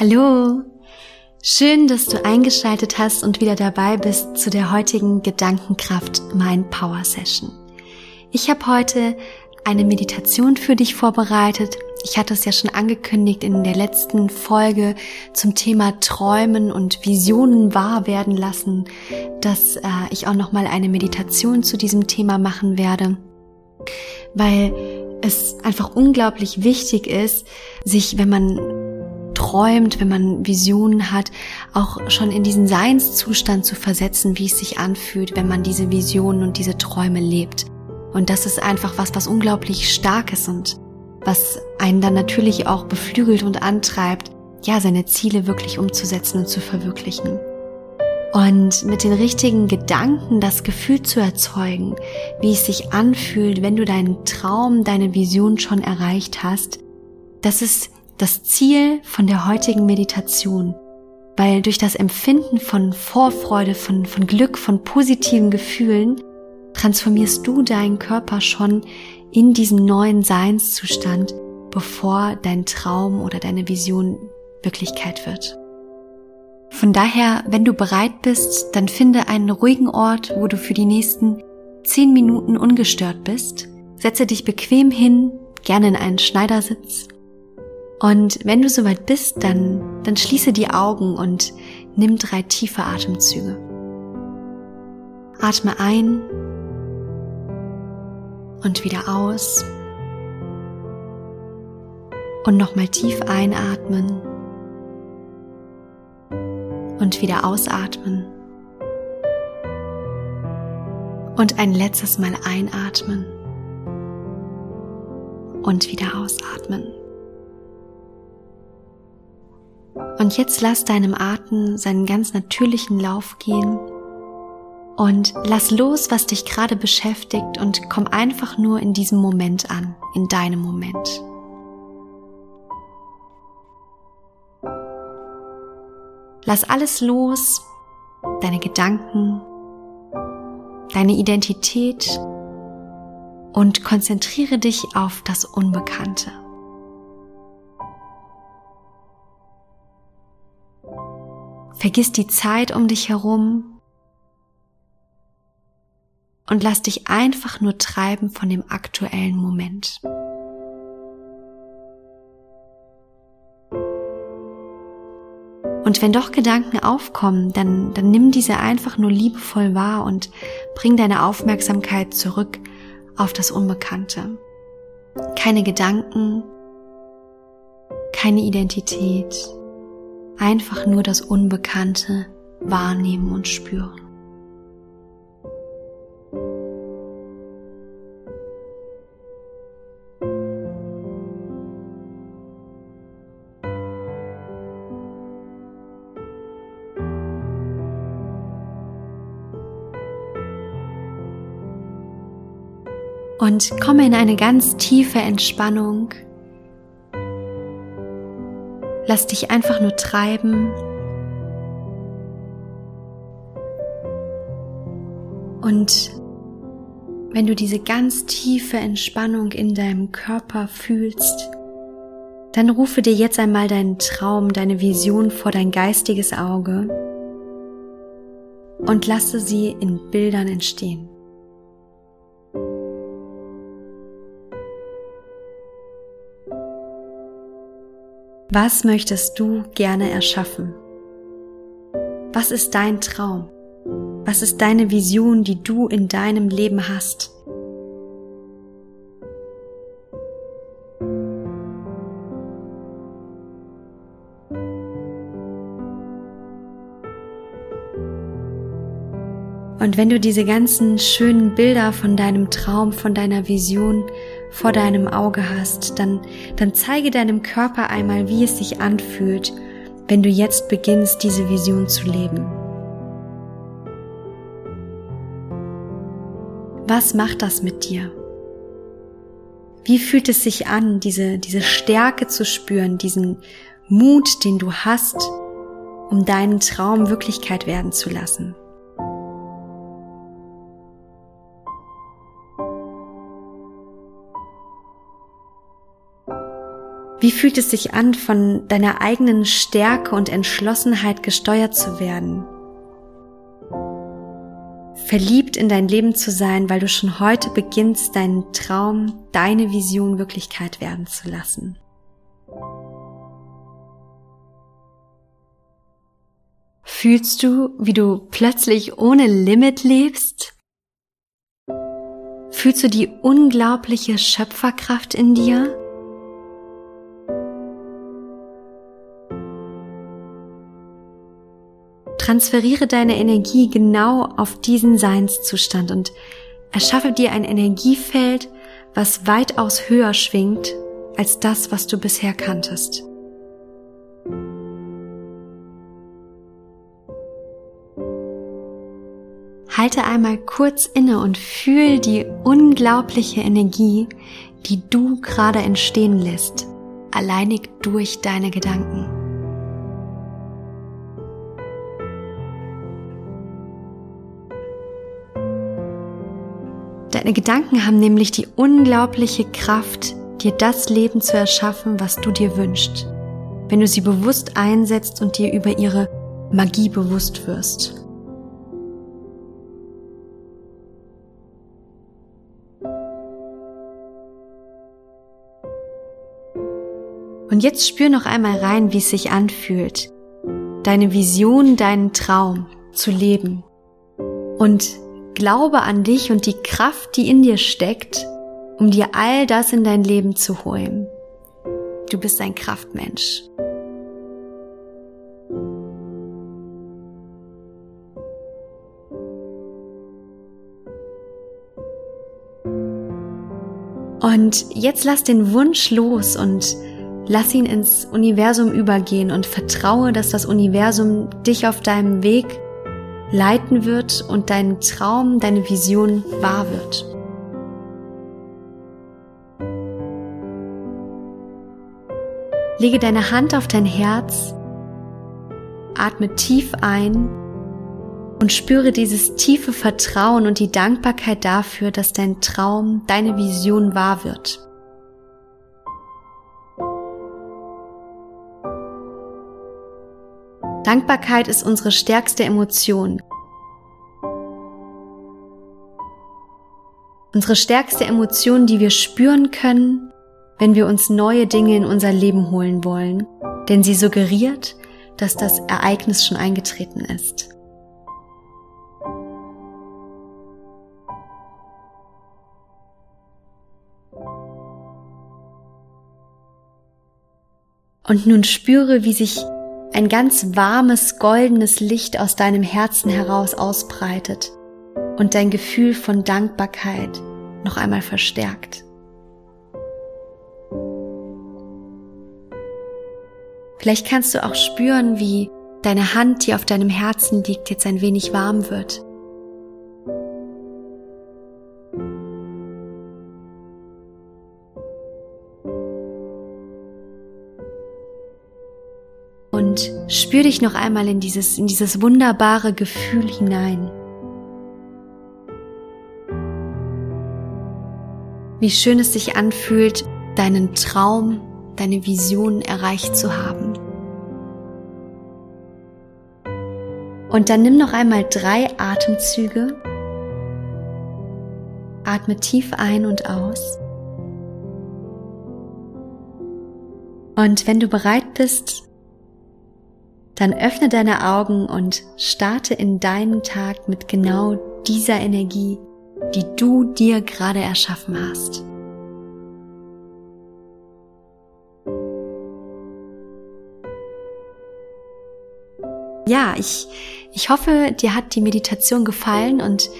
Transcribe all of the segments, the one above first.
Hallo! Schön, dass du eingeschaltet hast und wieder dabei bist zu der heutigen Gedankenkraft Mind Power Session. Ich habe heute eine Meditation für dich vorbereitet. Ich hatte es ja schon angekündigt in der letzten Folge zum Thema Träumen und Visionen wahr werden lassen, dass äh, ich auch noch mal eine Meditation zu diesem Thema machen werde, weil es einfach unglaublich wichtig ist, sich, wenn man träumt, wenn man Visionen hat, auch schon in diesen Seinszustand zu versetzen, wie es sich anfühlt, wenn man diese Visionen und diese Träume lebt. Und das ist einfach was, was unglaublich stark ist und was einen dann natürlich auch beflügelt und antreibt, ja, seine Ziele wirklich umzusetzen und zu verwirklichen. Und mit den richtigen Gedanken das Gefühl zu erzeugen, wie es sich anfühlt, wenn du deinen Traum, deine Vision schon erreicht hast, das ist das Ziel von der heutigen Meditation, weil durch das Empfinden von Vorfreude, von, von Glück, von positiven Gefühlen transformierst du deinen Körper schon in diesen neuen Seinszustand, bevor dein Traum oder deine Vision Wirklichkeit wird. Von daher, wenn du bereit bist, dann finde einen ruhigen Ort, wo du für die nächsten zehn Minuten ungestört bist. Setze dich bequem hin, gerne in einen Schneidersitz und wenn du soweit bist, dann, dann schließe die Augen und nimm drei tiefe Atemzüge. Atme ein und wieder aus. Und nochmal tief einatmen und wieder ausatmen. Und ein letztes Mal einatmen und wieder ausatmen. Und jetzt lass deinem Atem seinen ganz natürlichen Lauf gehen und lass los, was dich gerade beschäftigt und komm einfach nur in diesem Moment an, in deinem Moment. Lass alles los, deine Gedanken, deine Identität und konzentriere dich auf das Unbekannte. Vergiss die Zeit um dich herum und lass dich einfach nur treiben von dem aktuellen Moment. Und wenn doch Gedanken aufkommen, dann, dann nimm diese einfach nur liebevoll wahr und bring deine Aufmerksamkeit zurück auf das Unbekannte. Keine Gedanken, keine Identität, einfach nur das Unbekannte wahrnehmen und spüren. Und komme in eine ganz tiefe Entspannung Lass dich einfach nur treiben. Und wenn du diese ganz tiefe Entspannung in deinem Körper fühlst, dann rufe dir jetzt einmal deinen Traum, deine Vision vor dein geistiges Auge und lasse sie in Bildern entstehen. Was möchtest du gerne erschaffen? Was ist dein Traum? Was ist deine Vision, die du in deinem Leben hast? Und wenn du diese ganzen schönen Bilder von deinem Traum, von deiner Vision vor deinem Auge hast, dann, dann zeige deinem Körper einmal, wie es sich anfühlt, wenn du jetzt beginnst, diese Vision zu leben. Was macht das mit dir? Wie fühlt es sich an, diese, diese Stärke zu spüren, diesen Mut, den du hast, um deinen Traum Wirklichkeit werden zu lassen? Wie fühlt es sich an, von deiner eigenen Stärke und Entschlossenheit gesteuert zu werden? Verliebt in dein Leben zu sein, weil du schon heute beginnst, deinen Traum, deine Vision Wirklichkeit werden zu lassen. Fühlst du, wie du plötzlich ohne Limit lebst? Fühlst du die unglaubliche Schöpferkraft in dir? Transferiere deine Energie genau auf diesen Seinszustand und erschaffe dir ein Energiefeld, was weitaus höher schwingt als das, was du bisher kanntest. Halte einmal kurz inne und fühl die unglaubliche Energie, die du gerade entstehen lässt, alleinig durch deine Gedanken. Deine Gedanken haben nämlich die unglaubliche Kraft, dir das Leben zu erschaffen, was du dir wünschst, wenn du sie bewusst einsetzt und dir über ihre Magie bewusst wirst. Und jetzt spür noch einmal rein, wie es sich anfühlt, deine Vision, deinen Traum zu leben. Und glaube an dich und die Kraft, die in dir steckt, um dir all das in dein Leben zu holen. Du bist ein Kraftmensch. Und jetzt lass den Wunsch los und Lass ihn ins Universum übergehen und vertraue, dass das Universum dich auf deinem Weg leiten wird und dein Traum, deine Vision wahr wird. Lege deine Hand auf dein Herz, atme tief ein und spüre dieses tiefe Vertrauen und die Dankbarkeit dafür, dass dein Traum, deine Vision wahr wird. Dankbarkeit ist unsere stärkste Emotion. Unsere stärkste Emotion, die wir spüren können, wenn wir uns neue Dinge in unser Leben holen wollen, denn sie suggeriert, dass das Ereignis schon eingetreten ist. Und nun spüre, wie sich ein ganz warmes, goldenes Licht aus deinem Herzen heraus ausbreitet und dein Gefühl von Dankbarkeit noch einmal verstärkt. Vielleicht kannst du auch spüren, wie deine Hand, die auf deinem Herzen liegt, jetzt ein wenig warm wird. Spür dich noch einmal in dieses, in dieses wunderbare Gefühl hinein. Wie schön es sich anfühlt, deinen Traum, deine Vision erreicht zu haben. Und dann nimm noch einmal drei Atemzüge. Atme tief ein und aus. Und wenn du bereit bist, dann öffne deine Augen und starte in deinen Tag mit genau dieser Energie, die du dir gerade erschaffen hast. Ja, ich, ich hoffe, dir hat die Meditation gefallen und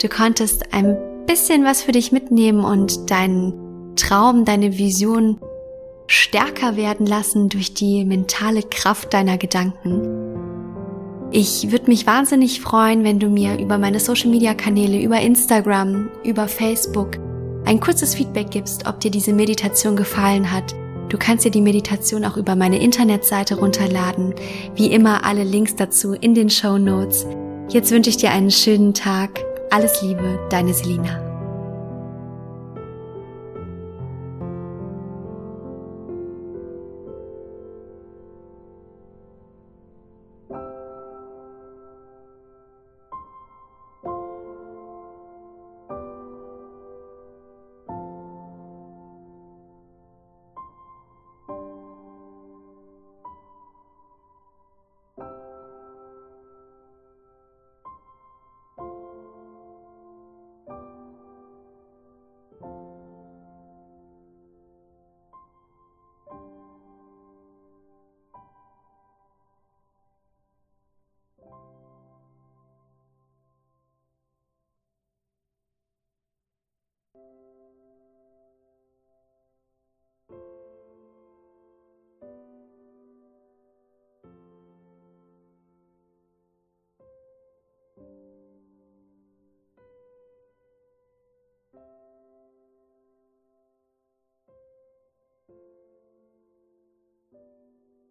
du konntest ein bisschen was für dich mitnehmen und deinen Traum, deine Vision stärker werden lassen durch die mentale Kraft deiner Gedanken. Ich würde mich wahnsinnig freuen, wenn du mir über meine Social-Media-Kanäle, über Instagram, über Facebook ein kurzes Feedback gibst, ob dir diese Meditation gefallen hat. Du kannst dir die Meditation auch über meine Internetseite runterladen. Wie immer alle Links dazu in den Show Notes. Jetzt wünsche ich dir einen schönen Tag. Alles Liebe, deine Selina.